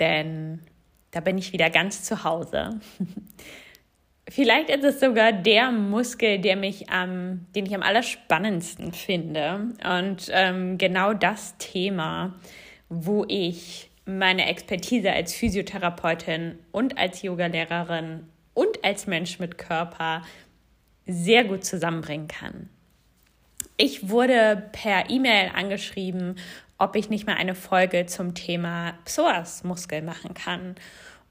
denn da bin ich wieder ganz zu Hause. Vielleicht ist es sogar der Muskel, der mich am, den ich am allerspannendsten finde. Und ähm, genau das Thema, wo ich meine Expertise als Physiotherapeutin und als Yogalehrerin und als Mensch mit Körper sehr gut zusammenbringen kann. Ich wurde per E-Mail angeschrieben ob ich nicht mal eine Folge zum Thema Psoasmuskel machen kann.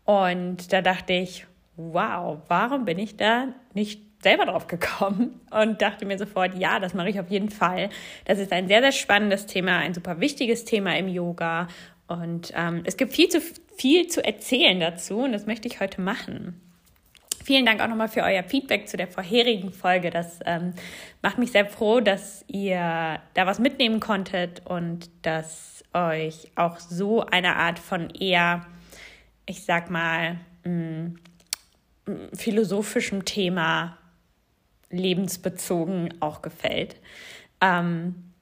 Und da dachte ich, wow, warum bin ich da nicht selber drauf gekommen und dachte mir sofort, ja, das mache ich auf jeden Fall. Das ist ein sehr, sehr spannendes Thema, ein super wichtiges Thema im Yoga. Und ähm, es gibt viel zu viel zu erzählen dazu und das möchte ich heute machen. Vielen Dank auch nochmal für euer Feedback zu der vorherigen Folge. Das ähm, macht mich sehr froh, dass ihr da was mitnehmen konntet und dass euch auch so eine Art von eher, ich sag mal, mh, mm, philosophischem Thema lebensbezogen auch gefällt. Ähm,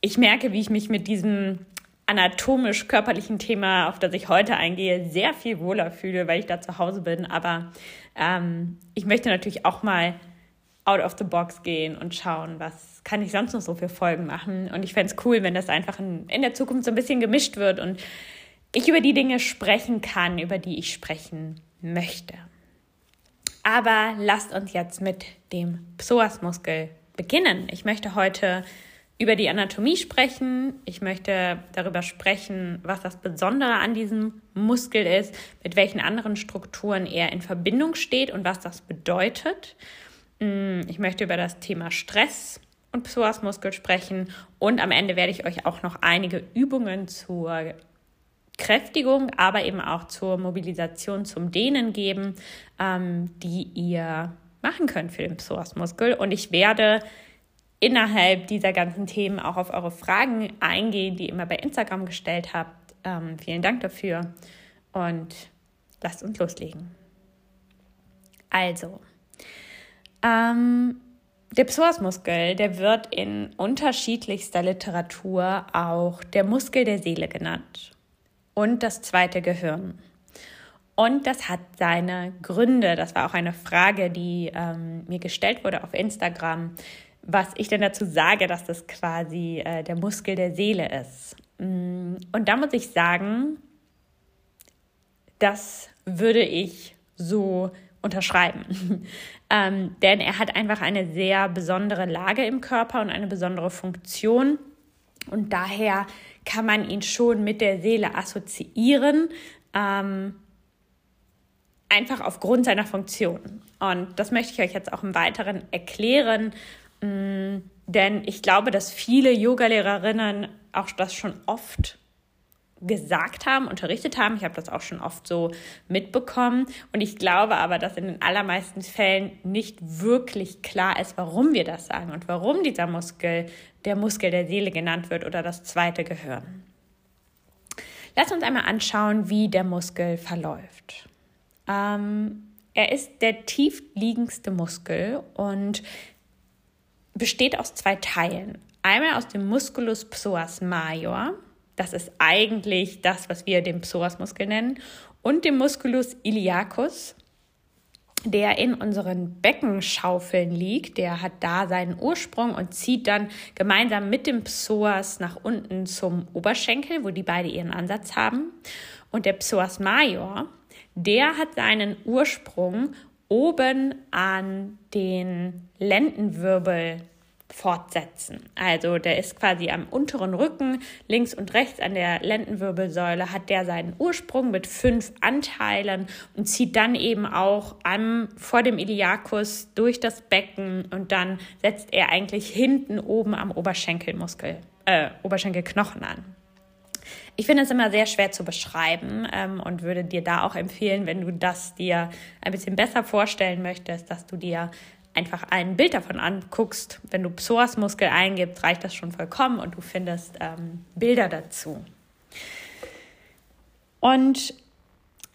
ich merke, wie ich mich mit diesem anatomisch-körperlichen Thema, auf das ich heute eingehe, sehr viel wohler fühle, weil ich da zu Hause bin. Aber ähm, ich möchte natürlich auch mal out of the box gehen und schauen, was kann ich sonst noch so für Folgen machen. Und ich fände es cool, wenn das einfach in, in der Zukunft so ein bisschen gemischt wird und ich über die Dinge sprechen kann, über die ich sprechen möchte. Aber lasst uns jetzt mit dem Psoasmuskel beginnen. Ich möchte heute über die Anatomie sprechen. Ich möchte darüber sprechen, was das Besondere an diesem Muskel ist, mit welchen anderen Strukturen er in Verbindung steht und was das bedeutet. Mm, ich möchte über das Thema Stress und Psoasmuskel sprechen und am Ende werde ich euch auch noch einige Übungen zur Kräftigung, aber eben auch zur Mobilisation zum Dehnen geben, ähm, die ihr machen könnt für den Psoasmuskel. Und ich werde innerhalb dieser ganzen Themen auch auf eure Fragen eingehen, die ihr immer bei Instagram gestellt habt. Ähm, vielen Dank dafür und lasst uns loslegen. Also, ähm, der Psoasmuskel, der wird in unterschiedlichster Literatur auch der Muskel der Seele genannt und das zweite Gehirn. Und das hat seine Gründe. Das war auch eine Frage, die ähm, mir gestellt wurde auf Instagram was ich denn dazu sage, dass das quasi äh, der Muskel der Seele ist. Mm, und da muss ich sagen, das würde ich so unterschreiben. ähm, denn er hat einfach eine sehr besondere Lage im Körper und eine besondere Funktion. Und daher kann man ihn schon mit der Seele assoziieren, ähm, einfach aufgrund seiner Funktion. Und das möchte ich euch jetzt auch im Weiteren erklären, denn ich glaube, dass viele Yogalehrerinnen auch das schon oft gesagt haben, unterrichtet haben. Ich habe das auch schon oft so mitbekommen. Und ich glaube aber, dass in den allermeisten Fällen nicht wirklich klar ist, warum wir das sagen und warum dieser Muskel der Muskel der Seele genannt wird oder das zweite Gehirn. Lass uns einmal anschauen, wie der Muskel verläuft. Ähm, er ist der tiefliegendste Muskel und besteht aus zwei Teilen. Einmal aus dem Musculus psoas major, das ist eigentlich das, was wir den Psoasmuskel nennen, und dem Musculus iliacus, der in unseren Beckenschaufeln liegt. Der hat da seinen Ursprung und zieht dann gemeinsam mit dem Psoas nach unten zum Oberschenkel, wo die beide ihren Ansatz haben. Und der Psoas major, der hat seinen Ursprung oben an den Lendenwirbel fortsetzen. Also der ist quasi am unteren Rücken, links und rechts an der Lendenwirbelsäule hat der seinen Ursprung mit fünf Anteilen und zieht dann eben auch am, vor dem Iliakus durch das Becken und dann setzt er eigentlich hinten oben am Oberschenkelmuskel, äh, Oberschenkelknochen an. Ich finde es immer sehr schwer zu beschreiben ähm, und würde dir da auch empfehlen, wenn du das dir ein bisschen besser vorstellen möchtest, dass du dir einfach ein Bild davon anguckst. Wenn du Psoasmuskel eingibst, reicht das schon vollkommen und du findest ähm, Bilder dazu. Und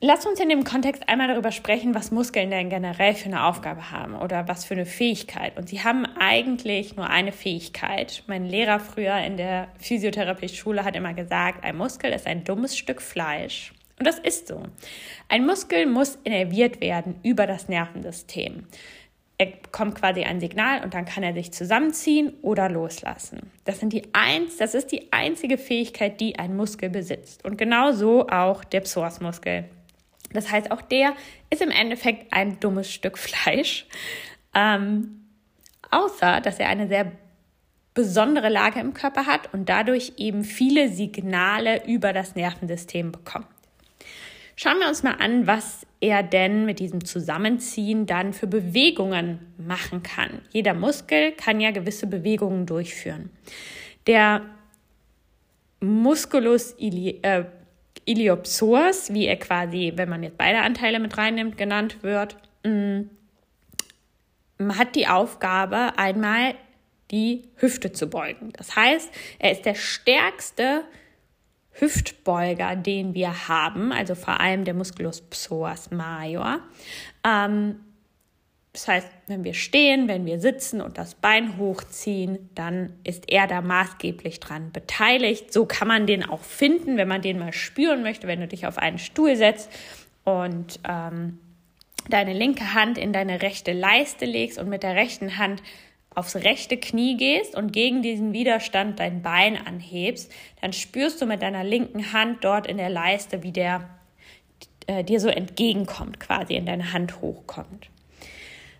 Lass uns in dem Kontext einmal darüber sprechen, was Muskeln denn generell für eine Aufgabe haben oder was für eine Fähigkeit. Und sie haben eigentlich nur eine Fähigkeit. Mein Lehrer früher in der Physiotherapie-Schule hat immer gesagt, ein Muskel ist ein dummes Stück Fleisch. Und das ist so. Ein Muskel muss innerviert werden über das Nervensystem. Er bekommt quasi ein Signal und dann kann er sich zusammenziehen oder loslassen. Das, sind die eins, das ist die einzige Fähigkeit, die ein Muskel besitzt. Und genauso auch der Psoasmuskel. Das heißt, auch der ist im Endeffekt ein dummes Stück Fleisch. Ähm, außer, dass er eine sehr besondere Lage im Körper hat und dadurch eben viele Signale über das Nervensystem bekommt. Schauen wir uns mal an, was er denn mit diesem Zusammenziehen dann für Bewegungen machen kann. Jeder Muskel kann ja gewisse Bewegungen durchführen. Der Musculus ili äh, Iliopsoas, wie er quasi, wenn man jetzt beide Anteile mit reinnimmt, genannt wird, mm, hat die Aufgabe, einmal die Hüfte zu beugen. Das heißt, er ist der stärkste Hüftbeuger, den wir haben, also vor allem der Musculus psoas major. Ähm, das heißt, wenn wir stehen, wenn wir sitzen und das Bein hochziehen, dann ist er da maßgeblich dran beteiligt. So kann man den auch finden, wenn man den mal spüren möchte, wenn du dich auf einen Stuhl setzt und ähm, deine linke Hand in deine rechte Leiste legst und mit der rechten Hand aufs rechte Knie gehst und gegen diesen Widerstand dein Bein anhebst, dann spürst du mit deiner linken Hand dort in der Leiste, wie der äh, dir so entgegenkommt, quasi in deine Hand hochkommt.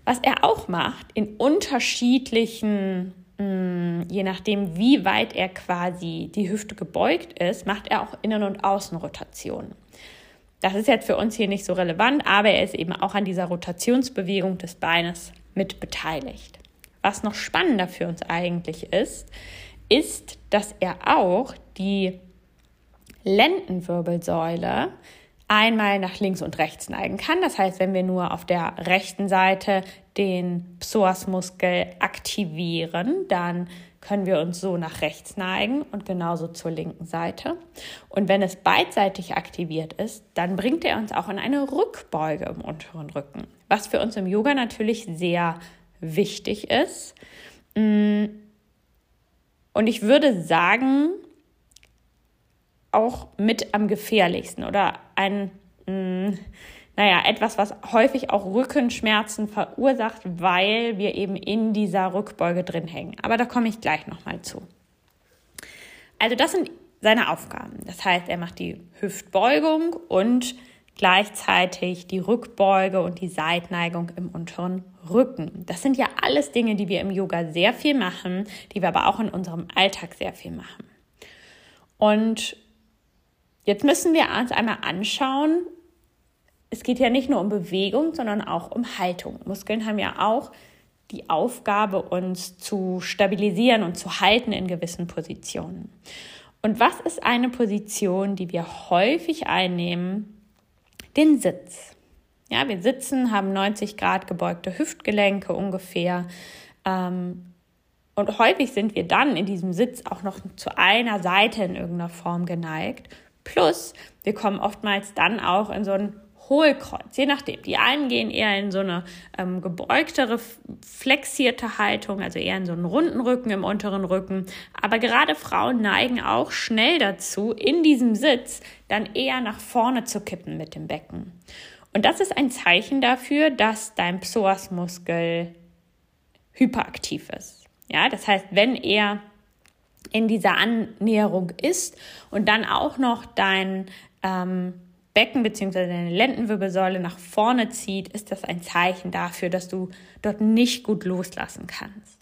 Was er auch macht, in unterschiedlichen, mh, mm, je nachdem, wie weit er quasi die Hüfte gebeugt ist, macht er auch Innen- und Außenrotationen. Das ist jetzt für uns hier nicht so relevant, aber er ist eben auch an dieser Rotationsbewegung des Beines mit beteiligt. Was noch spannender für uns eigentlich ist, ist, dass er auch die Lendenwirbelsäule einmal nach links und rechts neigen kann. Das heißt, wenn wir nur auf der rechten Seite den Psoasmuskel aktivieren, dann können wir uns so nach rechts neigen und genauso zur linken Seite. Und wenn es beidseitig aktiviert ist, dann bringt er uns auch in eine Rückbeuge im unteren Rücken, was für uns im Yoga natürlich sehr wichtig ist. Mm. Und ich würde sagen, auch mit am gefährlichsten oder ein, mh, mm, naja, etwas, was häufig auch Rückenschmerzen verursacht, weil wir eben in dieser Rückbeuge drin hängen. Aber da komme ich gleich nochmal zu. Also das sind seine Aufgaben. Das heißt, er macht die Hüftbeugung und gleichzeitig die Rückbeuge und die Seitneigung im unteren Rücken. Das sind ja alles Dinge, die wir im Yoga sehr viel machen, die wir aber auch in unserem Alltag sehr viel machen. Und Jetzt müssen wir uns einmal anschauen, es geht ja nicht nur um Bewegung, sondern auch um Haltung. Muskeln haben ja auch die Aufgabe, uns zu stabilisieren und zu halten in gewissen Positionen. Und was ist eine Position, die wir häufig einnehmen? Den Sitz. Ja, wir sitzen, haben 90 Grad gebeugte Hüftgelenke ungefähr. Ähm, und häufig sind wir dann in diesem Sitz auch noch zu einer Seite in irgendeiner Form geneigt Plus, wir kommen oftmals dann auch in so ein Hohlkreuz, je nachdem. Die einen gehen eher in so eine ähm, gebeugtere, flexierte Haltung, also eher in so einen runden Rücken im unteren Rücken. Aber gerade Frauen neigen auch schnell dazu, in diesem Sitz dann eher nach vorne zu kippen mit dem Becken. Und das ist ein Zeichen dafür, dass dein Psoasmuskel hyperaktiv ist. Ja, das heißt, wenn er in dieser Annäherung ist und dann auch noch dein ähm, Becken bzw. deine Lendenwirbelsäule nach vorne zieht, ist das ein Zeichen dafür, dass du dort nicht gut loslassen kannst.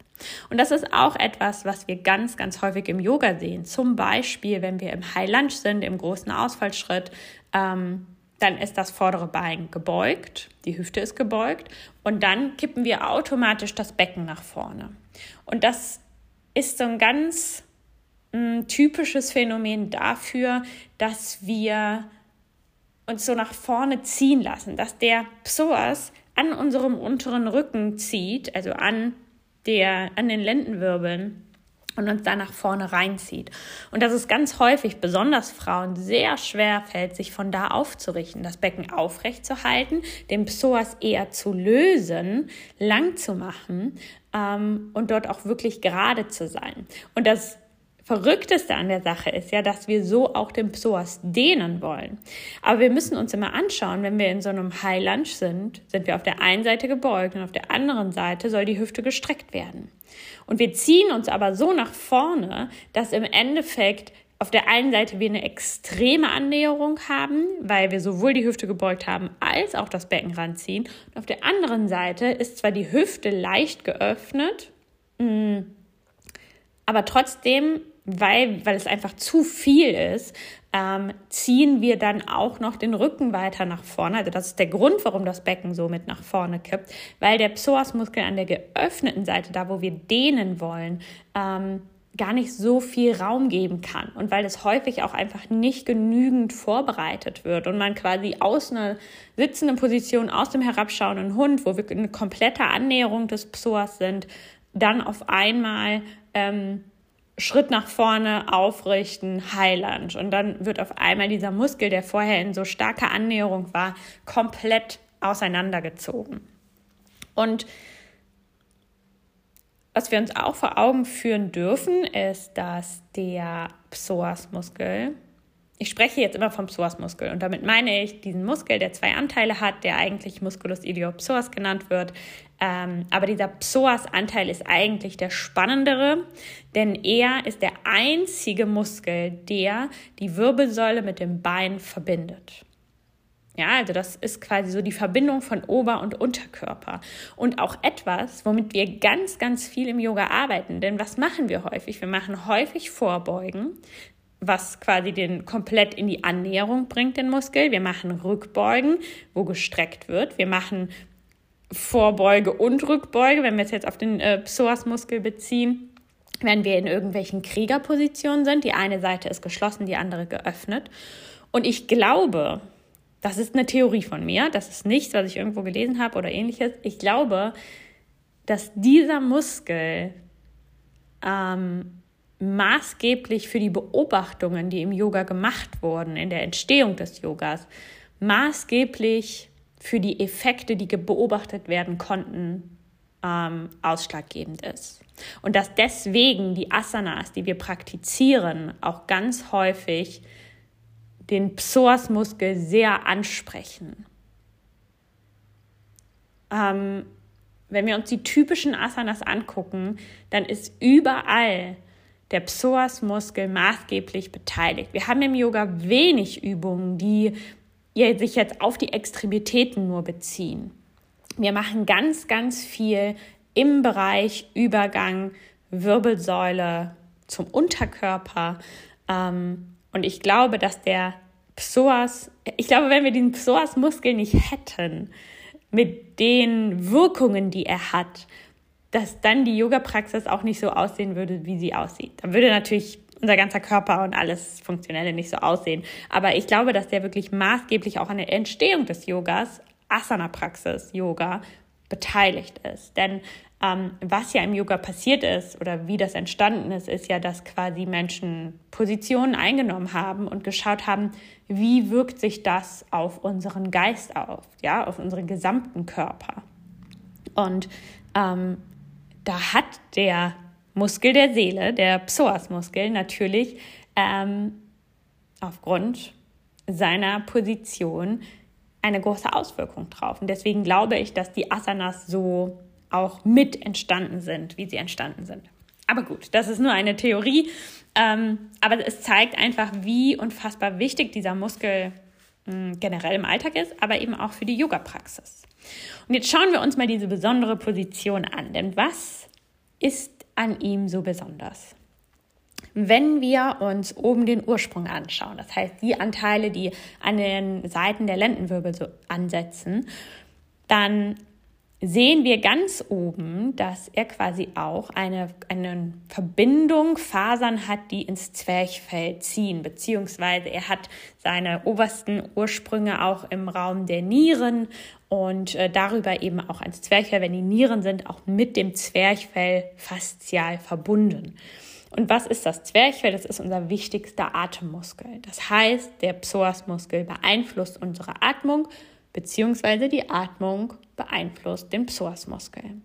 Und das ist auch etwas, was wir ganz, ganz häufig im Yoga sehen. Zum Beispiel, wenn wir im High Lunge sind, im großen Ausfallschritt, ähm, dann ist das vordere Bein gebeugt, die Hüfte ist gebeugt und dann kippen wir automatisch das Becken nach vorne. Und das ist so ein ganz ein typisches Phänomen dafür, dass wir uns so nach vorne ziehen lassen, dass der Psoas an unserem unteren Rücken zieht, also an, der, an den Lendenwirbeln und uns dann nach vorne reinzieht. Und dass es ganz häufig, besonders Frauen, sehr schwer fällt, sich von da aufzurichten, das Becken aufrecht zu halten, den Psoas eher zu lösen, lang zu machen ähm, und dort auch wirklich gerade zu sein. Und das Verrückteste an der Sache ist ja, dass wir so auch den Psoas dehnen wollen. Aber wir müssen uns immer anschauen, wenn wir in so einem High Lunge sind, sind wir auf der einen Seite gebeugt und auf der anderen Seite soll die Hüfte gestreckt werden. Und wir ziehen uns aber so nach vorne, dass im Endeffekt auf der einen Seite wir eine extreme Annäherung haben, weil wir sowohl die Hüfte gebeugt haben als auch das Becken ranziehen. Und auf der anderen Seite ist zwar die Hüfte leicht geöffnet, mm, aber trotzdem weil, weil es einfach zu viel ist, ähm, ziehen wir dann auch noch den Rücken weiter nach vorne. Also das ist der Grund, warum das Becken so mit nach vorne kippt, weil der Psoasmuskel an der geöffneten Seite, da wo wir dehnen wollen, ähm, gar nicht so viel Raum geben kann und weil es häufig auch einfach nicht genügend vorbereitet wird und man quasi aus einer sitzenden Position, aus dem herabschauenden Hund, wo wir eine komplette Annäherung des Psoas sind, dann auf einmal ähm, Schritt nach vorne aufrichten, High Lunge. Und dann wird auf einmal dieser Muskel, der vorher in so starker Annäherung war, komplett auseinandergezogen. Und was wir uns auch vor Augen führen dürfen, ist, dass der Psoasmuskel ich spreche jetzt immer vom Psoasmuskel und damit meine ich diesen Muskel, der zwei Anteile hat, der eigentlich Musculus iliopsoas genannt wird. Ähm, aber dieser Psoas-Anteil ist eigentlich der spannendere, denn er ist der einzige Muskel, der die Wirbelsäule mit dem Bein verbindet. Ja, also das ist quasi so die Verbindung von Ober- und Unterkörper. Und auch etwas, womit wir ganz, ganz viel im Yoga arbeiten. Denn was machen wir häufig? Wir machen häufig Vorbeugen was quasi den komplett in die Annäherung bringt, den Muskel. Wir machen Rückbeugen, wo gestreckt wird. Wir machen Vorbeuge und Rückbeuge, wenn wir es jetzt auf den äh, Psoasmuskel beziehen. Wenn wir in irgendwelchen Kriegerpositionen sind, die eine Seite ist geschlossen, die andere geöffnet. Und ich glaube, das ist eine Theorie von mir, das ist nichts, was ich irgendwo gelesen habe oder ähnliches. Ich glaube, dass dieser Muskel ähm, maßgeblich für die Beobachtungen, die im Yoga gemacht wurden, in der Entstehung des Yogas, maßgeblich für die Effekte, die beobachtet werden konnten, ähm, ausschlaggebend ist. Und dass deswegen die Asanas, die wir praktizieren, auch ganz häufig den Psoasmuskel sehr ansprechen. Ähm, wenn wir uns die typischen Asanas angucken, dann ist überall der Psoasmuskel maßgeblich beteiligt. Wir haben im Yoga wenig Übungen, die sich jetzt auf die Extremitäten nur beziehen. Wir machen ganz, ganz viel im Bereich Übergang Wirbelsäule zum Unterkörper. Ähm, und ich glaube, dass der Psoas, ich glaube, wenn wir den Psoasmuskel nicht hätten, mit den Wirkungen, die er hat, dass dann die Yoga-Praxis auch nicht so aussehen würde, wie sie aussieht. Dann würde natürlich unser ganzer Körper und alles Funktionelle nicht so aussehen. Aber ich glaube, dass der wirklich maßgeblich auch an der Entstehung des Yogas, Asana-Praxis, Yoga, beteiligt ist. Denn ähm, was ja im Yoga passiert ist oder wie das entstanden ist, ist ja, dass quasi Menschen Positionen eingenommen haben und geschaut haben, wie wirkt sich das auf unseren Geist auf, ja, auf unseren gesamten Körper. Und ähm, da hat der Muskel der Seele, der Psoasmuskel, natürlich ähm, aufgrund seiner Position eine große Auswirkung drauf. Und deswegen glaube ich, dass die Asanas so auch mit entstanden sind, wie sie entstanden sind. Aber gut, das ist nur eine Theorie. Ähm, aber es zeigt einfach, wie unfassbar wichtig dieser Muskel mh, hm, generell im Alltag ist, aber eben auch für die Yoga-Praxis. Und jetzt schauen wir uns mal diese besondere Position an. Denn was ist an ihm so besonders? Wenn wir uns oben den Ursprung anschauen, das heißt die Anteile, die an den Seiten der Lendenwirbel so ansetzen, dann sehen wir ganz oben, dass er quasi auch eine, eine Verbindung, Fasern hat, die ins Zwerchfell ziehen, beziehungsweise er hat seine obersten Ursprünge auch im Raum der Nieren und äh, darüber eben auch ans Zwerchfell, wenn die Nieren sind, auch mit dem Zwerchfell faszial verbunden. Und was ist das Zwerchfell? Das ist unser wichtigster Atemmuskel. Das heißt, der Psoasmuskel beeinflusst unsere Atmung, beziehungsweise die Atmung beeinflusst den Psoasmuskel.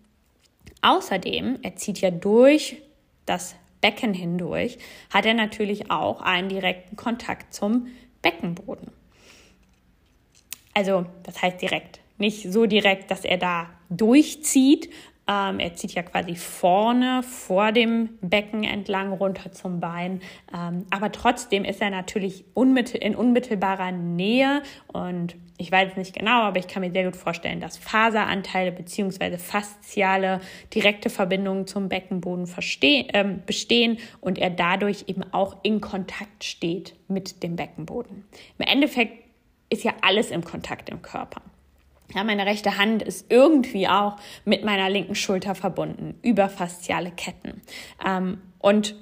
Außerdem, er zieht ja durch das Becken hindurch, hat er natürlich auch einen direkten Kontakt zum Beckenboden. Also, das heißt direkt. Nicht so direkt, dass er da durchzieht, ähm, er zieht ja quasi vorne vor dem Becken entlang runter zum Bein. Ähm, aber trotzdem ist er natürlich unmittel in unmittelbarer Nähe. Und ich weiß es nicht genau, aber ich kann mir sehr gut vorstellen, dass Faseranteile bzw. fasziale direkte Verbindungen zum Beckenboden äh, bestehen und er dadurch eben auch in Kontakt steht mit dem Beckenboden. Im Endeffekt ist ja alles im Kontakt im Körper. Ja, meine rechte Hand ist irgendwie auch mit meiner linken Schulter verbunden über fasziale Ketten. Ähm, und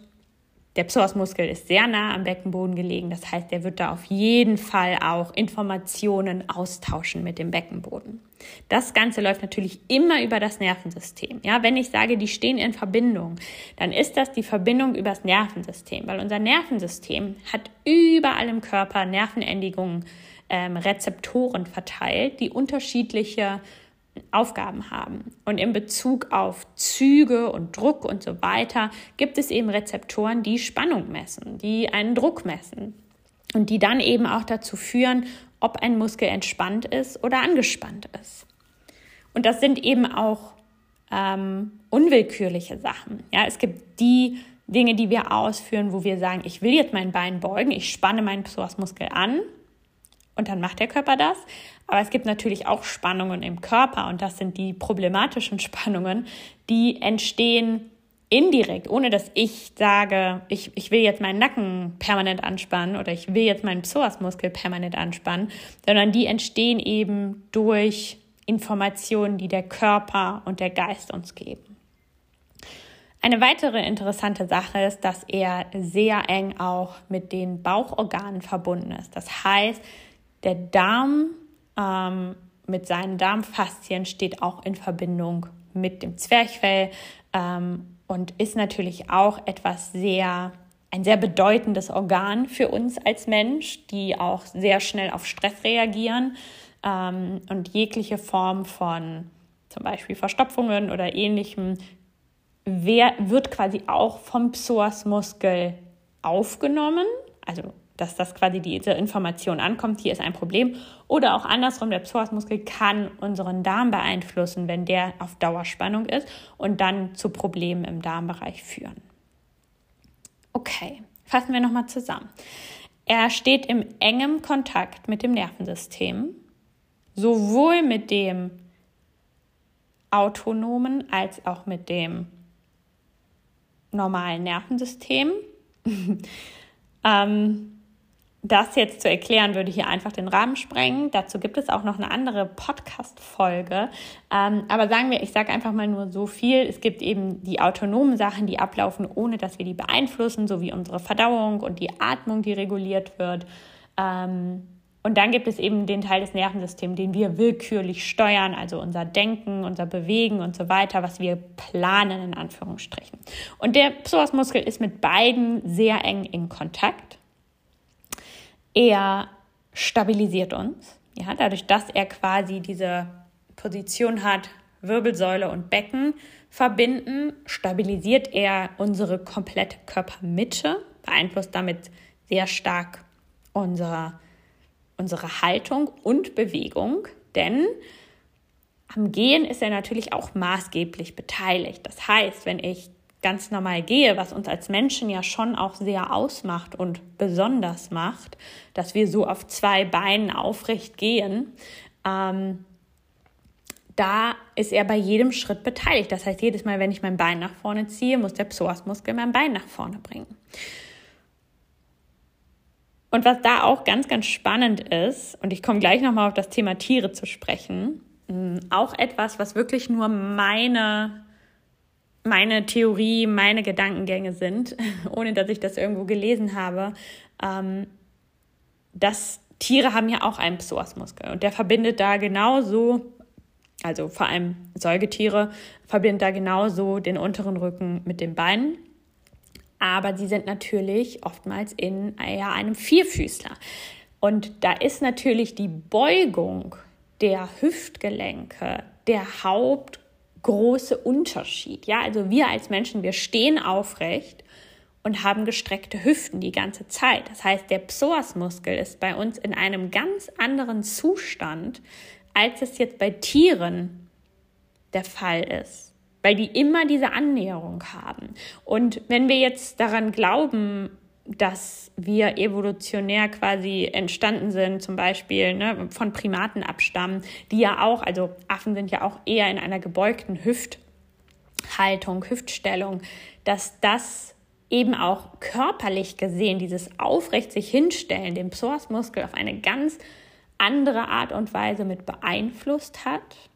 der Psoasmuskel ist sehr nah am Beckenboden gelegen. Das heißt, er wird da auf jeden Fall auch Informationen austauschen mit dem Beckenboden. Das Ganze läuft natürlich immer über das Nervensystem. Ja, wenn ich sage, die stehen in Verbindung, dann ist das die Verbindung übers Nervensystem, weil unser Nervensystem hat überall im Körper Nervenendigungen ähm, Rezeptoren verteilt, die unterschiedliche Aufgaben haben. Und in Bezug auf Züge und Druck und so weiter gibt es eben Rezeptoren, die Spannung messen, die einen Druck messen und die dann eben auch dazu führen, ob ein Muskel entspannt ist oder angespannt ist. Und das sind eben auch ähm, unwillkürliche Sachen. Ja, es gibt die Dinge, die wir ausführen, wo wir sagen, ich will jetzt mein Bein beugen, ich spanne meinen Psoasmuskel an und dann macht der Körper das. Aber es gibt natürlich auch Spannungen im Körper und das sind die problematischen Spannungen, die entstehen indirekt, ohne dass ich sage, ich, ich will jetzt meinen Nacken permanent anspannen oder ich will jetzt meinen Psoasmuskel permanent anspannen, sondern die entstehen eben durch Informationen, die der Körper und der Geist uns geben. Eine weitere interessante Sache ist, dass er sehr eng auch mit den Bauchorganen verbunden ist. Das heißt, der Darm ähm, mit seinen Darmfaszien steht auch in Verbindung mit dem Zwerchfell ähm, und ist natürlich auch etwas sehr, ein sehr bedeutendes Organ für uns als Mensch, die auch sehr schnell auf Stress reagieren ähm, und jegliche Form von zum Beispiel Verstopfungen oder ähnlichem wird quasi auch vom Psoasmuskel aufgenommen. Also dass das quasi diese Information ankommt, hier ist ein Problem. Oder auch andersrum, der Psoasmuskel kann unseren Darm beeinflussen, wenn der auf Dauerspannung ist und dann zu Problemen im Darmbereich führen. Okay, fassen wir nochmal zusammen. Er steht im engem Kontakt mit dem Nervensystem, sowohl mit dem autonomen als auch mit dem normalen Nervensystem. ähm, das jetzt zu erklären, würde hier einfach den Rahmen sprengen. Dazu gibt es auch noch eine andere Podcast-Folge. Ähm, aber sagen wir, ich sage einfach mal nur so viel. Es gibt eben die autonomen Sachen, die ablaufen, ohne dass wir die beeinflussen, so wie unsere Verdauung und die Atmung, die reguliert wird. Ähm, und dann gibt es eben den Teil des Nervensystems, den wir willkürlich steuern, also unser Denken, unser Bewegen und so weiter, was wir planen in Anführungsstrichen. Und der Psoasmuskel ist mit beiden sehr eng in Kontakt. Er stabilisiert uns, ja, dadurch, dass er quasi diese Position hat, Wirbelsäule und Becken verbinden, stabilisiert er unsere komplette Körpermitte, beeinflusst damit sehr stark unsere, unsere Haltung und Bewegung, denn am Gehen ist er natürlich auch maßgeblich beteiligt. Das heißt, wenn ich ganz normal gehe, was uns als Menschen ja schon auch sehr ausmacht und besonders macht, dass wir so auf zwei Beinen aufrecht gehen, ähm, da ist er bei jedem Schritt beteiligt. Das heißt, jedes Mal, wenn ich mein Bein nach vorne ziehe, muss der Psoasmuskel mein Bein nach vorne bringen. Und was da auch ganz, ganz spannend ist, und ich komme gleich nochmal auf das Thema Tiere zu sprechen, auch etwas, was wirklich nur meine, meine Theorie, meine Gedankengänge sind, ohne dass ich das irgendwo gelesen habe, ähm, dass Tiere haben ja auch einen Psoasmuskel und der verbindet da genauso, also vor allem Säugetiere, verbindet da genauso den unteren Rücken mit den Beinen. Aber sie sind natürlich oftmals in ja, einem Vierfüßler. Und da ist natürlich die Beugung der Hüftgelenke der hauptgroße Unterschied. Ja, also wir als Menschen, wir stehen aufrecht und haben gestreckte Hüften die ganze Zeit. Das heißt, der Psoasmuskel ist bei uns in einem ganz anderen Zustand, als es jetzt bei Tieren der Fall ist, weil die immer diese Annäherung haben. Und wenn wir jetzt daran glauben, dass wir evolutionär quasi entstanden sind, zum Beispiel ne, von Primaten abstammen, die ja auch, also Affen sind ja auch eher in einer gebeugten Hüfthaltung, Hüftstellung, dass das eben auch körperlich gesehen, dieses aufrecht sich hinstellen, den Psoasmuskel auf eine ganz andere Art und Weise mit beeinflusst hat.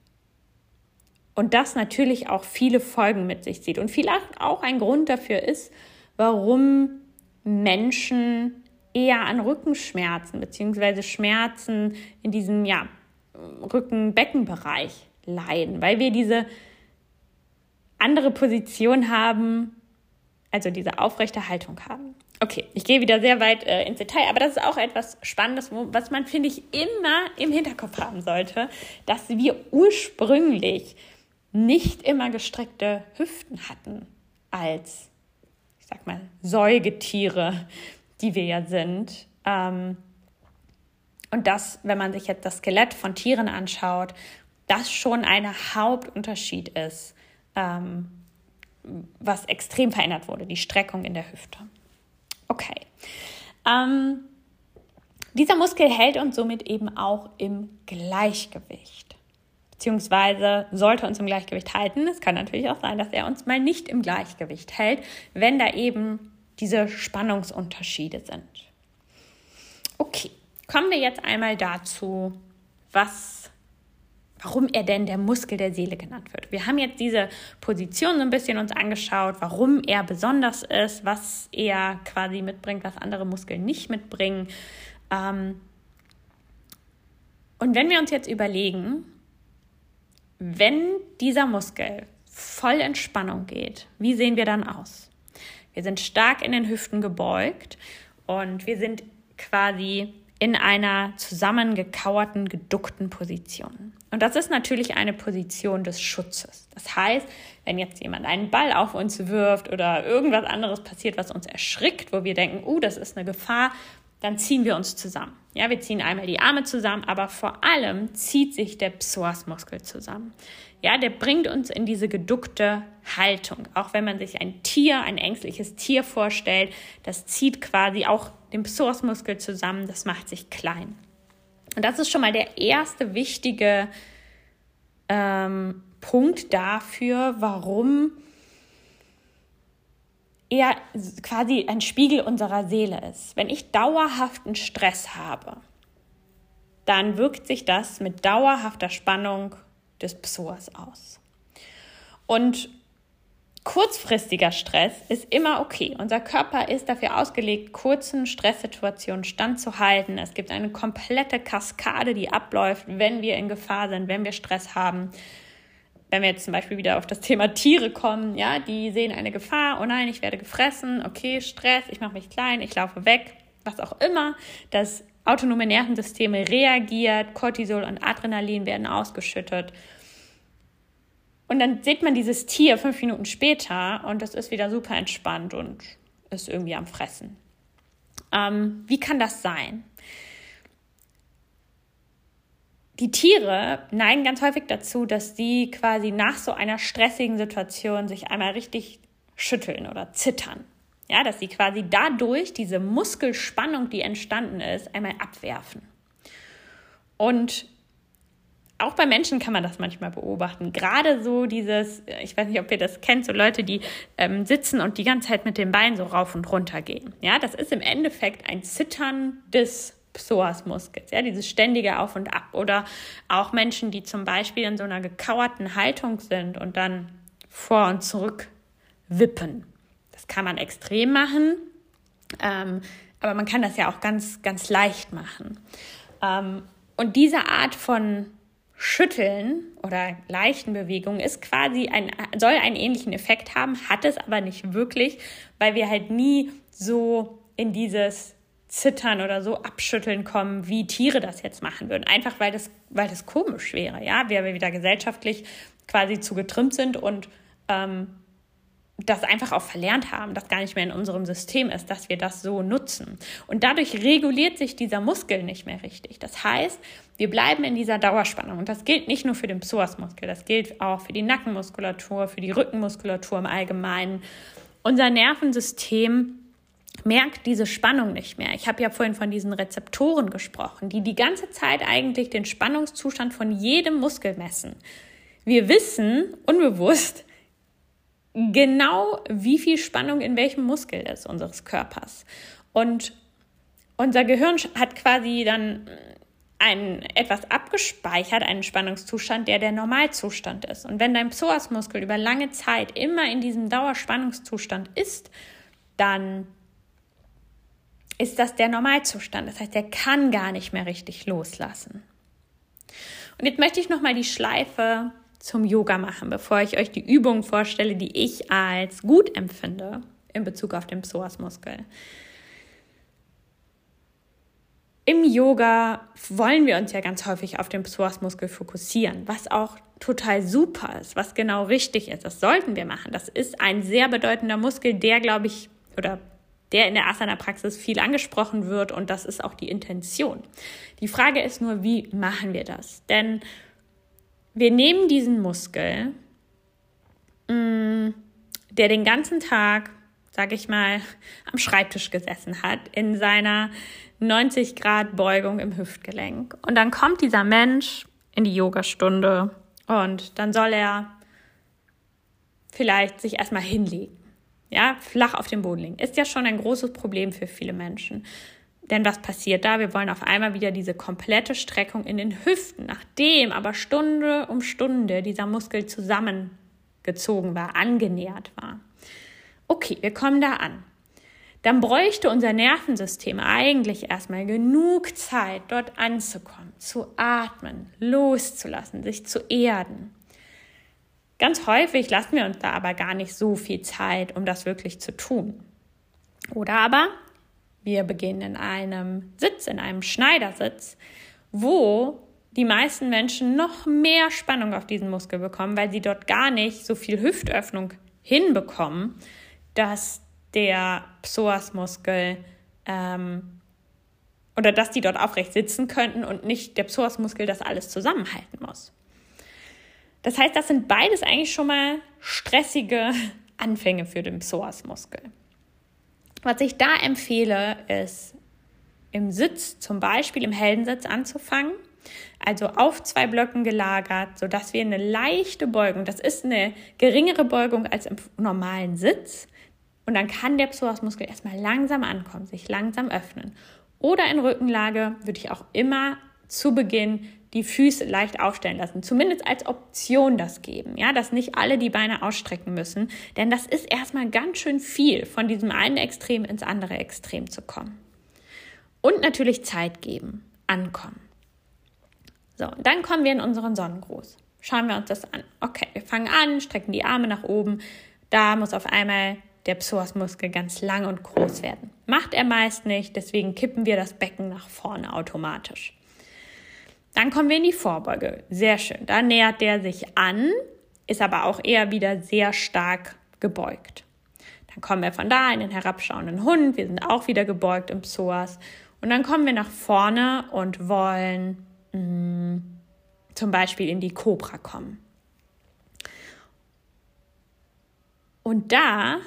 Und das natürlich auch viele Folgen mit sich zieht. Und vielleicht auch ein Grund dafür ist, warum Menschen eher an Rückenschmerzen bzw. Schmerzen in diesem ja, Rücken-Beckenbereich leiden, weil wir diese andere Position haben, also diese aufrechte Haltung haben. Okay, ich gehe wieder sehr weit äh, ins Detail, aber das ist auch etwas Spannendes, wo, was man, finde ich, immer im Hinterkopf haben sollte, dass wir ursprünglich nicht immer gestreckte Hüften hatten als ich sag mal, Säugetiere, die wir ja sind. Ähm, und das, wenn man sich jetzt das Skelett von Tieren anschaut, das schon ein Hauptunterschied ist, ähm, was extrem verändert wurde, die Streckung in der Hüfte. Okay. Ähm, dieser Muskel hält uns somit eben auch im Gleichgewicht beziehungsweise sollte uns im Gleichgewicht halten. Es kann natürlich auch sein, dass er uns mal nicht im Gleichgewicht hält, wenn da eben diese Spannungsunterschiede sind. Okay, kommen wir jetzt einmal dazu, was, warum er denn der Muskel der Seele genannt wird. Wir haben jetzt diese Position so ein bisschen uns angeschaut, warum er besonders ist, was er quasi mitbringt, was andere Muskeln nicht mitbringen. Ähm, und wenn wir uns jetzt überlegen, wenn dieser Muskel voll in Spannung geht, wie sehen wir dann aus? Wir sind stark in den Hüften gebeugt und wir sind quasi in einer zusammengekauerten, geduckten Position. Und das ist natürlich eine Position des Schutzes. Das heißt, wenn jetzt jemand einen Ball auf uns wirft oder irgendwas anderes passiert, was uns erschrickt, wo wir denken, uh, das ist eine Gefahr, dann ziehen wir uns zusammen. Ja, wir ziehen einmal die Arme zusammen, aber vor allem zieht sich der Psoasmuskel zusammen. Ja, der bringt uns in diese geduckte Haltung. Auch wenn man sich ein Tier, ein ängstliches Tier vorstellt, das zieht quasi auch den Psoasmuskel zusammen, das macht sich klein. Und das ist schon mal der erste wichtige ähm, Punkt dafür, warum eher quasi ein Spiegel unserer Seele ist. Wenn ich dauerhaften Stress habe, dann wirkt sich das mit dauerhafter Spannung des Psoas aus. Und kurzfristiger Stress ist immer okay. Unser Körper ist dafür ausgelegt, kurzen Stresssituationen standzuhalten. Es gibt eine komplette Kaskade, die abläuft, wenn wir in Gefahr sind, wenn wir Stress haben wenn wir jetzt zum Beispiel wieder auf das Thema Tiere kommen, ja, die sehen eine Gefahr, oh nein, ich werde gefressen, okay, Stress, ich mache mich klein, ich laufe weg, was auch immer. Das autonome Nervensystem reagiert, Cortisol und Adrenalin werden ausgeschüttet. Und dann sieht man dieses Tier fünf Minuten später und das ist wieder super entspannt und ist irgendwie am Fressen. Ähm, wie kann das sein? Die Tiere neigen ganz häufig dazu, dass sie quasi nach so einer stressigen Situation sich einmal richtig schütteln oder zittern. Ja, dass sie quasi dadurch diese Muskelspannung, die entstanden ist, einmal abwerfen. Und auch bei Menschen kann man das manchmal beobachten. Gerade so dieses, ich weiß nicht, ob ihr das kennt, so Leute, die ähm, sitzen und die ganze Zeit mit den Beinen so rauf und runter gehen. Ja, das ist im Endeffekt ein Zittern des Psoasmuskels, ja, dieses ständige Auf und Ab. Oder auch Menschen, die zum Beispiel in so einer gekauerten Haltung sind und dann vor und zurück wippen. Das kann man extrem machen, ähm, aber man kann das ja auch ganz, ganz leicht machen. Ähm, und diese Art von Schütteln oder leichten Bewegungen ist quasi ein, soll einen ähnlichen Effekt haben, hat es aber nicht wirklich, weil wir halt nie so in dieses Zittern oder so abschütteln kommen, wie Tiere das jetzt machen würden. Einfach weil das, weil das komisch wäre, ja, wir wieder gesellschaftlich quasi zu getrimmt sind und ähm, das einfach auch verlernt haben, das gar nicht mehr in unserem System ist, dass wir das so nutzen. Und dadurch reguliert sich dieser Muskel nicht mehr richtig. Das heißt, wir bleiben in dieser Dauerspannung. Und das gilt nicht nur für den Psoasmuskel, das gilt auch für die Nackenmuskulatur, für die Rückenmuskulatur im Allgemeinen. Unser Nervensystem merkt diese Spannung nicht mehr. Ich habe ja vorhin von diesen Rezeptoren gesprochen, die die ganze Zeit eigentlich den Spannungszustand von jedem Muskel messen. Wir wissen unbewusst, genau, wie viel Spannung in welchem Muskel ist unseres Körpers. Und unser Gehirn hat quasi dann ein, etwas abgespeichert, einen Spannungszustand, der der Normalzustand ist. Und wenn dein Psoasmuskel über lange Zeit immer in diesem Dauerspannungszustand ist, dann ist das der Normalzustand. Das heißt, er kann gar nicht mehr richtig loslassen. Und jetzt möchte ich nochmal die Schleife zum Yoga machen, bevor ich euch die Übungen vorstelle, die ich als gut empfinde in Bezug auf den Psoasmuskel. Im Yoga wollen wir uns ja ganz häufig auf den Psoasmuskel fokussieren, was auch total super ist, was genau richtig ist. Das sollten wir machen. Das ist ein sehr bedeutender Muskel, der, glaube ich, oder der in der Asana-Praxis viel angesprochen wird und das ist auch die Intention. Die Frage ist nur, wie machen wir das? Denn wir nehmen diesen Muskel, mm, der den ganzen Tag, sag ich mal, am Schreibtisch gesessen hat, in seiner 90 Grad Beugung im Hüftgelenk. Und dann kommt dieser Mensch in die Yogastunde und dann soll er vielleicht sich erstmal hinlegen. Ja, flach auf dem Boden liegen. Ist ja schon ein großes Problem für viele Menschen. Denn was passiert da? Wir wollen auf einmal wieder diese komplette Streckung in den Hüften, nachdem aber Stunde um Stunde dieser Muskel zusammengezogen war, angenähert war. Okay, wir kommen da an. Dann bräuchte unser Nervensystem eigentlich erstmal genug Zeit, dort anzukommen, zu atmen, loszulassen, sich zu erden. Ganz häufig lassen wir uns da aber gar nicht so viel Zeit, um das wirklich zu tun. Oder aber wir beginnen in einem Sitz, in einem Schneidersitz, wo die meisten Menschen noch mehr Spannung auf diesen Muskel bekommen, weil sie dort gar nicht so viel Hüftöffnung hinbekommen, dass der Psoasmuskel ähm, oder dass die dort aufrecht sitzen könnten und nicht der Psoasmuskel das alles zusammenhalten muss. Das heißt, das sind beides eigentlich schon mal stressige Anfänge für den Psoasmuskel. Was ich da empfehle, ist im Sitz, zum Beispiel im Heldensitz anzufangen. Also auf zwei Blöcken gelagert, sodass wir eine leichte Beugung, das ist eine geringere Beugung als im normalen Sitz. Und dann kann der Psoasmuskel erstmal langsam ankommen, sich langsam öffnen. Oder in Rückenlage würde ich auch immer zu Beginn die Füße leicht aufstellen lassen. Zumindest als Option das geben. Ja, dass nicht alle die Beine ausstrecken müssen. Denn das ist erstmal ganz schön viel, von diesem einen Extrem ins andere Extrem zu kommen. Und natürlich Zeit geben, ankommen. So, dann kommen wir in unseren Sonnengruß. Schauen wir uns das an. Okay, wir fangen an, strecken die Arme nach oben. Da muss auf einmal der Psoasmuskel ganz lang und groß werden. Macht er meist nicht, deswegen kippen wir das Becken nach vorne automatisch. Dann kommen wir in die Vorbeuge. Sehr schön. Da nähert der sich an, ist aber auch eher wieder sehr stark gebeugt. Dann kommen wir von da in den herabschauenden Hund. Wir sind auch wieder gebeugt im Psoas. Und dann kommen wir nach vorne und wollen mh, mm, zum Beispiel in die Cobra kommen. Und da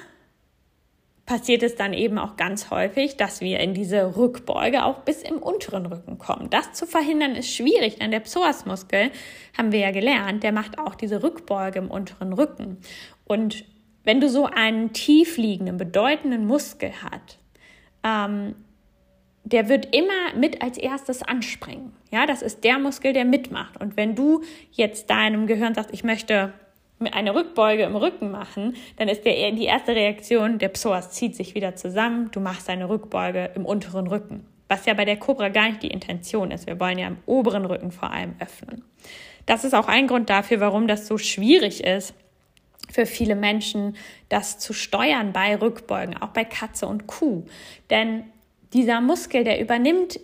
passiert es dann eben auch ganz häufig, dass wir in diese Rückbeuge auch bis im unteren Rücken kommen. Das zu verhindern ist schwierig, denn der Psoasmuskel, haben wir ja gelernt, der macht auch diese Rückbeuge im unteren Rücken. Und wenn du so einen tiefliegenden, bedeutenden Muskel hast, ähm, der wird immer mit als erstes anspringen. Ja, das ist der Muskel, der mitmacht. Und wenn du jetzt deinem Gehirn sagst, ich möchte eine Rückbeuge im Rücken machen, dann ist der, die erste Reaktion, der Psoas zieht sich wieder zusammen, du machst eine Rückbeuge im unteren Rücken. Was ja bei der Cobra gar nicht die Intention ist. Wir wollen ja im oberen Rücken vor allem öffnen. Das ist auch ein Grund dafür, warum das so schwierig ist, für viele Menschen das zu steuern bei Rückbeugen, auch bei Katze und Kuh. Denn dieser Muskel, der übernimmt,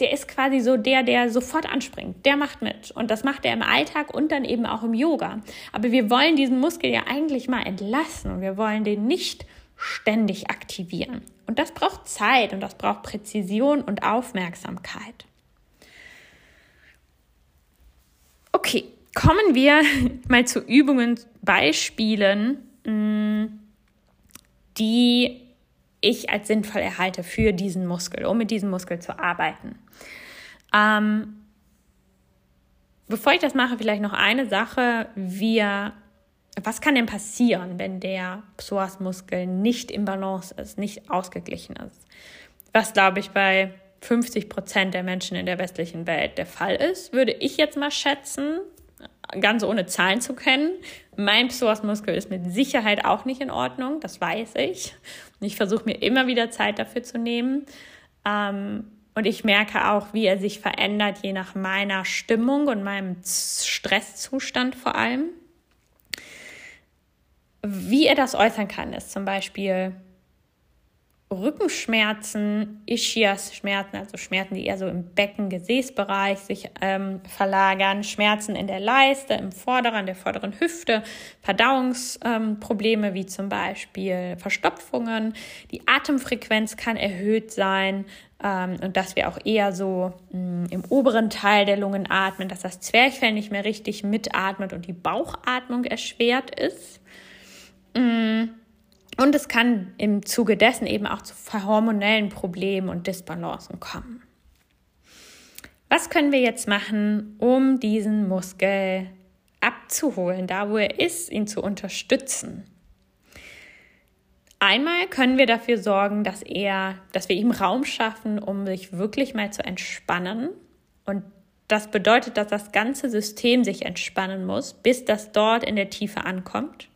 der ist quasi so der, der sofort anspringt. Der macht mit. Und das macht er im Alltag und dann eben auch im Yoga. Aber wir wollen diesen Muskel ja eigentlich mal entlassen und wir wollen den nicht ständig aktivieren. Und das braucht Zeit und das braucht Präzision und Aufmerksamkeit. Okay, kommen wir mal zu Übungen, Beispielen, mm, die ich als sinnvoll erhalte für diesen Muskel, um mit diesem Muskel zu arbeiten. Ähm, bevor ich das mache, vielleicht noch eine Sache. Wir, was kann denn passieren, wenn der Psoasmuskel nicht im Balance ist, nicht ausgeglichen ist? Was, glaube ich, bei 50 Prozent der Menschen in der westlichen Welt der Fall ist, würde ich jetzt mal schätzen, ganz ohne Zahlen zu kennen. Mein Psoasmuskel ist mit Sicherheit auch nicht in Ordnung, das weiß ich. Und ich versuche mir immer wieder Zeit dafür zu nehmen. Ähm, und ich merke auch, wie er sich verändert, je nach meiner Stimmung und meinem Stresszustand vor allem. Wie er das äußern kann, ist zum Beispiel Rückenschmerzen, Ischias-Schmerzen, also Schmerzen, die eher so im Becken-Gesäßbereich sich ähm, verlagern, Schmerzen in der Leiste, im vorderen, der vorderen Hüfte, Verdauungsprobleme ähm, wie zum Beispiel Verstopfungen. Die Atemfrequenz kann erhöht sein ähm, und dass wir auch eher so mh, mm, im oberen Teil der Lungen atmen, dass das Zwerchfell nicht mehr richtig mitatmet und die Bauchatmung erschwert ist. Mh, und es kann im Zuge dessen eben auch zu hormonellen Problemen und Disbalancen kommen. Was können wir jetzt machen, um diesen Muskel abzuholen, da wo er ist, ihn zu unterstützen? Einmal können wir dafür sorgen, dass er, dass wir ihm Raum schaffen, um sich wirklich mal zu entspannen. Und das bedeutet, dass das ganze System sich entspannen muss, bis das dort in der Tiefe ankommt.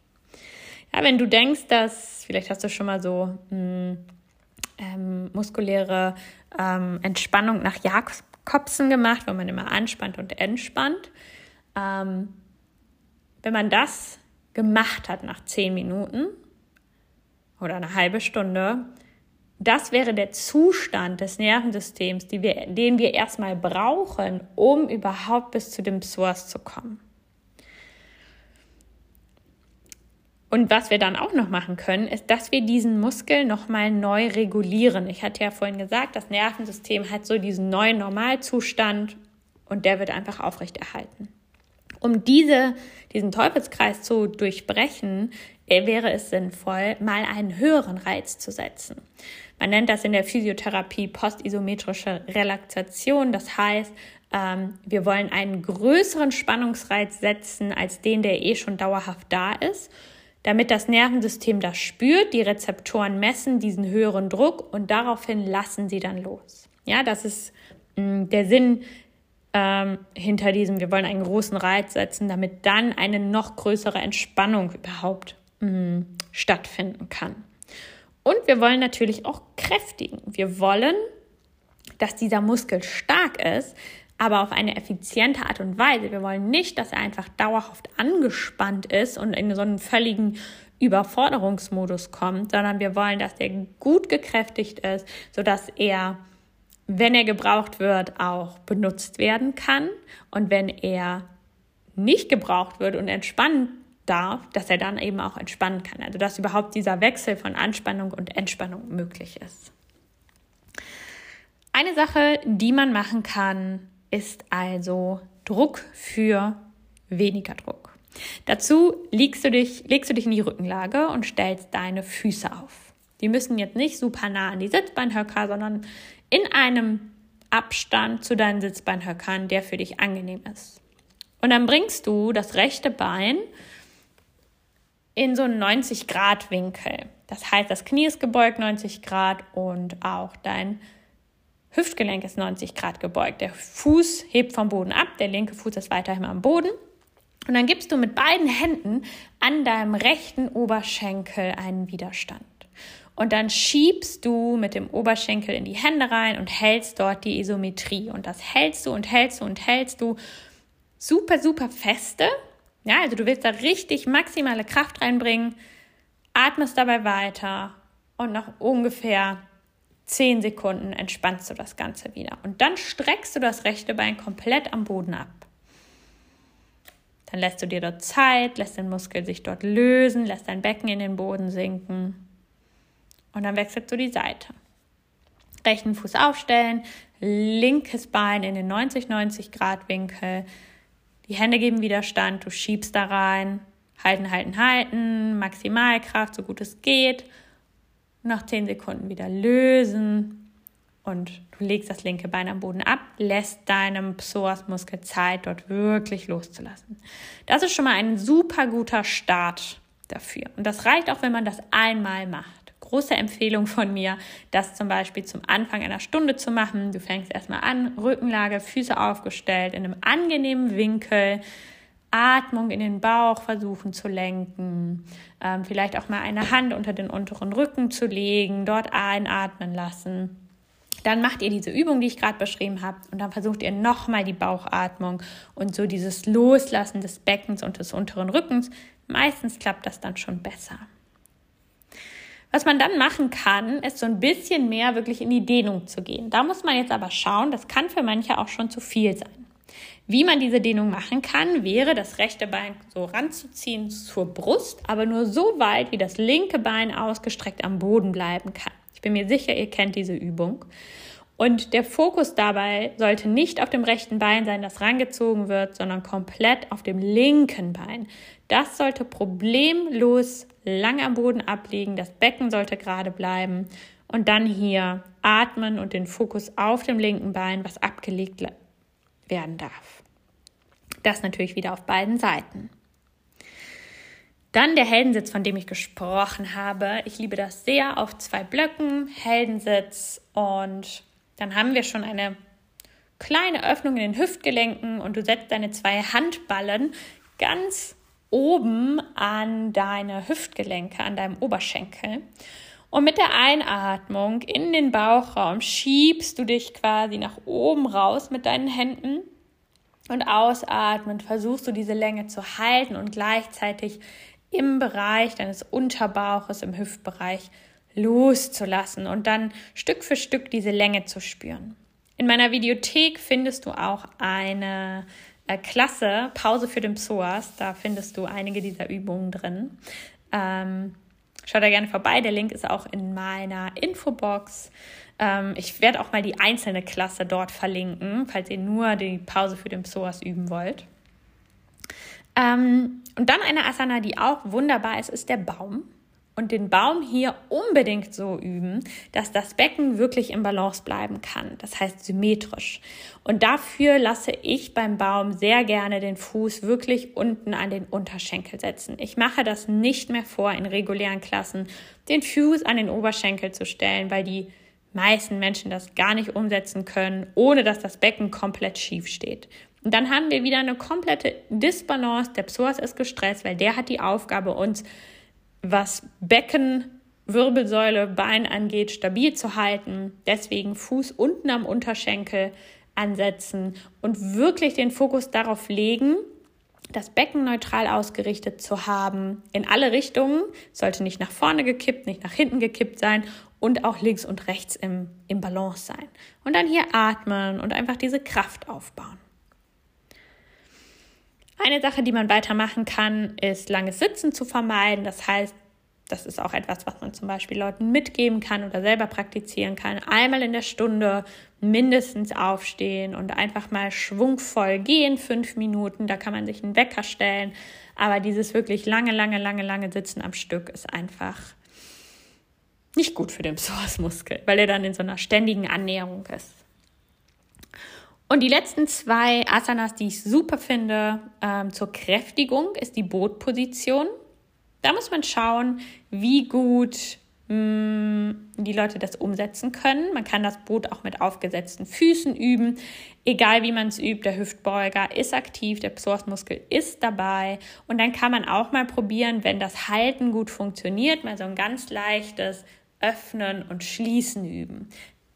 Ja, wenn du denkst, dass, vielleicht hast du schon mal so mh, hm, ähm, muskuläre ähm, Entspannung nach Jakobsen gemacht, wo man immer anspannt und entspannt. Ähm, wenn man das gemacht hat nach zehn Minuten oder eine halbe Stunde, das wäre der Zustand des Nervensystems, wir, den wir erstmal brauchen, um überhaupt bis zu dem Psoas zu kommen. Und was wir dann auch noch machen können, ist, dass wir diesen Muskel nochmal neu regulieren. Ich hatte ja vorhin gesagt, das Nervensystem hat so diesen neuen Normalzustand und der wird einfach aufrechterhalten. Um diese, diesen Teufelskreis zu durchbrechen, äh, wäre es sinnvoll, mal einen höheren Reiz zu setzen. Man nennt das in der Physiotherapie postisometrische Relaxation. Das heißt, ähm, wir wollen einen größeren Spannungsreiz setzen als den, der eh schon dauerhaft da ist damit das Nervensystem das spürt, die Rezeptoren messen diesen höheren Druck und daraufhin lassen sie dann los. Ja, das ist mh, mm, der Sinn ähm, hinter diesem, wir wollen einen großen Reiz setzen, damit dann eine noch größere Entspannung überhaupt mh, mm, stattfinden kann. Und wir wollen natürlich auch kräftigen. Wir wollen, dass dieser Muskel stark ist, aber auf eine effiziente Art und Weise. Wir wollen nicht, dass er einfach dauerhaft angespannt ist und in so einen völligen Überforderungsmodus kommt, sondern wir wollen, dass er gut gekräftigt ist, sodass er, wenn er gebraucht wird, auch benutzt werden kann und wenn er nicht gebraucht wird und entspannen darf, dass er dann eben auch entspannen kann. Also dass überhaupt dieser Wechsel von Anspannung und Entspannung möglich ist. Eine Sache, die man machen kann, ist also Druck für weniger Druck. Dazu legst du, dich, legst du dich in die Rückenlage und stellst deine Füße auf. Die müssen jetzt nicht super nah an die Sitzbeinhöcker, sondern in einem Abstand zu deinen Sitzbeinhöckern, der für dich angenehm ist. Und dann bringst du das rechte Bein in so einen 90 Grad Winkel. Das heißt, das Knie ist gebeugt 90 Grad und auch dein Hüftgelenk ist 90 Grad gebeugt. Der Fuß hebt vom Boden ab, der linke Fuß ist weiterhin am Boden. Und dann gibst du mit beiden Händen an deinem rechten Oberschenkel einen Widerstand. Und dann schiebst du mit dem Oberschenkel in die Hände rein und hältst dort die Isometrie. Und das hältst du und hältst du und hältst du super, super feste. Ja, also du willst da richtig maximale Kraft reinbringen, atmest dabei weiter und nach ungefähr 10 Sekunden entspannst du das Ganze wieder. Und dann streckst du das rechte Bein komplett am Boden ab. Dann lässt du dir dort Zeit, lässt den Muskel sich dort lösen, lässt dein Becken in den Boden sinken. Und dann wechselst du die Seite. Rechten Fuß aufstellen, linkes Bein in den 90-90 Grad Winkel. Die Hände geben Widerstand, du schiebst da rein. Halten, halten, halten. Maximalkraft, so gut es geht. Nach 10 Sekunden wieder lösen. Und du legst das linke Bein am Boden ab, lässt deinem Psoasmuskel Zeit, dort wirklich loszulassen. Das ist schon mal ein super guter Start dafür. Und das reicht auch, wenn man das einmal macht große Empfehlung von mir, das zum Beispiel zum Anfang einer Stunde zu machen. Du fängst erstmal an, Rückenlage, Füße aufgestellt, in einem angenehmen Winkel, Atmung in den Bauch versuchen zu lenken, ähm, vielleicht auch mal eine Hand unter den unteren Rücken zu legen, dort einatmen lassen. Dann macht ihr diese Übung, die ich gerade beschrieben habe, und dann versucht ihr nochmal die Bauchatmung und so dieses Loslassen des Beckens und des unteren Rückens. Meistens klappt das dann schon besser. Was man dann machen kann, ist so ein bisschen mehr wirklich in die Dehnung zu gehen. Da muss man jetzt aber schauen, das kann für manche auch schon zu viel sein. Wie man diese Dehnung machen kann, wäre das rechte Bein so ranzuziehen zur Brust, aber nur so weit, wie das linke Bein ausgestreckt am Boden bleiben kann. Ich bin mir sicher, ihr kennt diese Übung. Und der Fokus dabei sollte nicht auf dem rechten Bein sein, das rangezogen wird, sondern komplett auf dem linken Bein. Das sollte problemlos lang am Boden abliegen, das Becken sollte gerade bleiben und dann hier atmen und den Fokus auf dem linken Bein, was abgelegt werden darf. Das natürlich wieder auf beiden Seiten. Dann der Heldensitz, von dem ich gesprochen habe. Ich liebe das sehr auf zwei Blöcken, Heldensitz und dann haben wir schon eine kleine Öffnung in den Hüftgelenken und du setzt deine zwei Handballen ganz oben an deine Hüftgelenke, an deinem Oberschenkel. Und mit der Einatmung in den Bauchraum schiebst du dich quasi nach oben raus mit deinen Händen. Und ausatmend versuchst du diese Länge zu halten und gleichzeitig im Bereich deines Unterbauches, im Hüftbereich loszulassen und dann Stück für Stück diese Länge zu spüren. In meiner Videothek findest du auch eine äh, Klasse, Pause für den Psoas. Da findest du einige dieser Übungen drin. Ähm, schau da gerne vorbei. Der Link ist auch in meiner Infobox. Ähm, ich werde auch mal die einzelne Klasse dort verlinken, falls ihr nur die Pause für den Psoas üben wollt. Ähm, und dann eine Asana, die auch wunderbar ist, ist der Baum und den Baum hier unbedingt so üben, dass das Becken wirklich im Balance bleiben kann. Das heißt symmetrisch. Und dafür lasse ich beim Baum sehr gerne den Fuß wirklich unten an den Unterschenkel setzen. Ich mache das nicht mehr vor in regulären Klassen, den Fuß an den Oberschenkel zu stellen, weil die meisten Menschen das gar nicht umsetzen können, ohne dass das Becken komplett schief steht. Und dann haben wir wieder eine komplette Disbalance. Der Psoas ist gestresst, weil der hat die Aufgabe, uns was Becken, Wirbelsäule, Bein angeht, stabil zu halten. Deswegen Fuß unten am Unterschenkel ansetzen und wirklich den Fokus darauf legen, das Becken neutral ausgerichtet zu haben, in alle Richtungen, sollte nicht nach vorne gekippt, nicht nach hinten gekippt sein und auch links und rechts im, im Balance sein. Und dann hier atmen und einfach diese Kraft aufbauen. Eine Sache, die man weitermachen kann, ist langes Sitzen zu vermeiden. Das heißt, das ist auch etwas, was man zum Beispiel Leuten mitgeben kann oder selber praktizieren kann. Einmal in der Stunde mindestens aufstehen und einfach mal schwungvoll gehen, fünf Minuten. Da kann man sich einen Wecker stellen. Aber dieses wirklich lange, lange, lange, lange Sitzen am Stück ist einfach nicht gut für den Psoasmuskel, weil er dann in so einer ständigen Annäherung ist. Und die letzten zwei Asanas, die ich super finde ähm, zur Kräftigung, ist die Bootposition. Da muss man schauen, wie gut mm, die Leute das umsetzen können. Man kann das Boot auch mit aufgesetzten Füßen üben. Egal wie man es übt, der Hüftbeuger ist aktiv, der Psoasmuskel ist dabei. Und dann kann man auch mal probieren, wenn das Halten gut funktioniert, mal so ein ganz leichtes Öffnen und Schließen üben.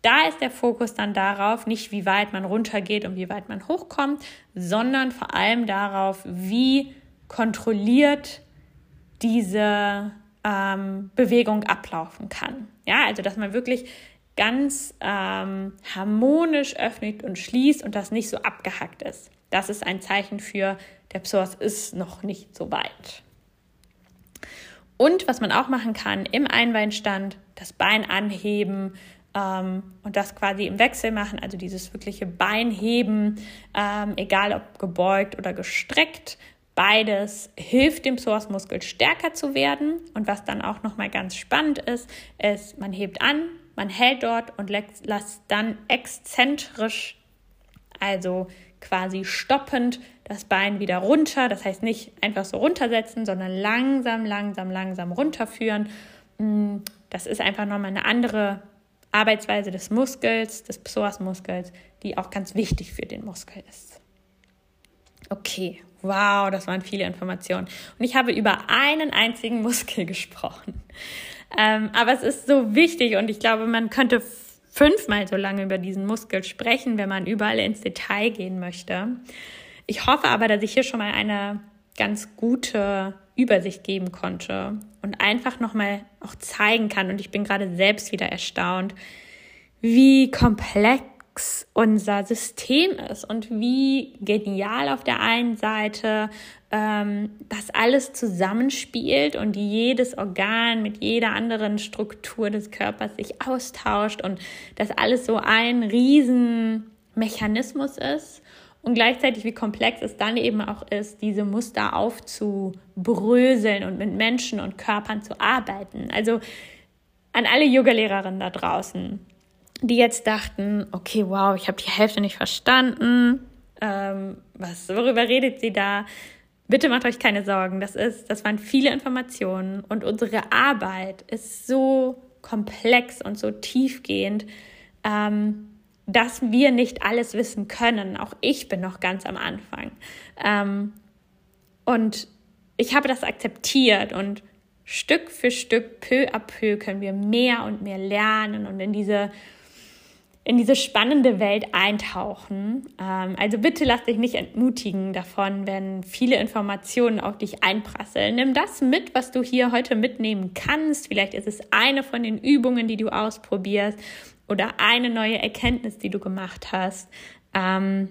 Da ist der Fokus dann darauf, nicht wie weit man runtergeht und wie weit man hochkommt, sondern vor allem darauf, wie kontrolliert diese ähm, Bewegung ablaufen kann. Ja, also dass man wirklich ganz ähm, harmonisch öffnet und schließt und das nicht so abgehackt ist. Das ist ein Zeichen für, der Psoas ist noch nicht so weit. Und was man auch machen kann im Einbeinstand, das Bein anheben ähm, und das quasi im Wechsel machen, also dieses wirkliche Beinheben, ähm, egal ob gebeugt oder gestreckt, Beides hilft dem Psoasmuskel stärker zu werden. Und was dann auch nochmal ganz spannend ist, ist, man hebt an, man hält dort und lässt dann exzentrisch, also quasi stoppend, das Bein wieder runter. Das heißt nicht einfach so runtersetzen, sondern langsam, langsam, langsam runterführen. Mm, das ist einfach nochmal eine andere Arbeitsweise des Muskels, des Psoasmuskels, die auch ganz wichtig für den Muskel ist. Okay, wow, das waren viele Informationen. Und ich habe über einen einzigen Muskel gesprochen. Ähm, aber es ist so wichtig und ich glaube, man könnte fünfmal so lange über diesen Muskel sprechen, wenn man überall ins Detail gehen möchte. Ich hoffe aber, dass ich hier schon mal eine ganz gute Übersicht geben konnte und einfach nochmal auch zeigen kann. Und ich bin gerade selbst wieder erstaunt, wie komplex unser System ist und wie genial auf der einen Seite ähm, das alles zusammenspielt und jedes Organ mit jeder anderen Struktur des Körpers sich austauscht und das alles so ein Riesenmechanismus ist und gleichzeitig wie komplex es dann eben auch ist, diese Muster aufzubröseln und mit Menschen und Körpern zu arbeiten. Also an alle Yoga-Lehrerinnen da draußen die jetzt dachten, okay, wow, ich habe die Hälfte nicht verstanden. Ähm, was, worüber redet sie da? Bitte macht euch keine Sorgen. Das ist, das waren viele Informationen und unsere Arbeit ist so komplex und so tiefgehend, ähm, dass wir nicht alles wissen können. Auch ich bin noch ganz am Anfang. Ähm, und ich habe das akzeptiert und Stück für Stück, peu à peu können wir mehr und mehr lernen und in diese in diese spannende Welt eintauchen. Ähm, also bitte lass dich nicht entmutigen davon, wenn viele Informationen auf dich einprasseln. Nimm das mit, was du hier heute mitnehmen kannst. Vielleicht ist es eine von den Übungen, die du ausprobierst oder eine neue Erkenntnis, die du gemacht hast. Ähm,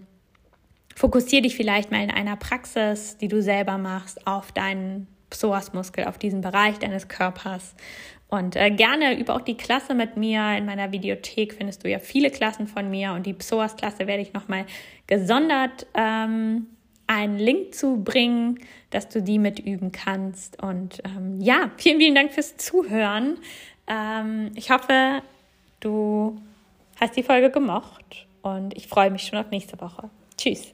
Fokussiere dich vielleicht mal in einer Praxis, die du selber machst, auf deinen Psoasmuskel, auf diesen Bereich deines Körpers und äh, gerne über auch die Klasse mit mir. In meiner Videothek findest du ja viele Klassen von mir und die Psoas-Klasse werde ich nochmal gesondert ähm, einen Link zu bringen, dass du die mitüben kannst. Und ähm, ja, vielen, vielen Dank fürs Zuhören. Ähm, ich hoffe, du hast die Folge gemocht und ich freue mich schon auf nächste Woche. Tschüss.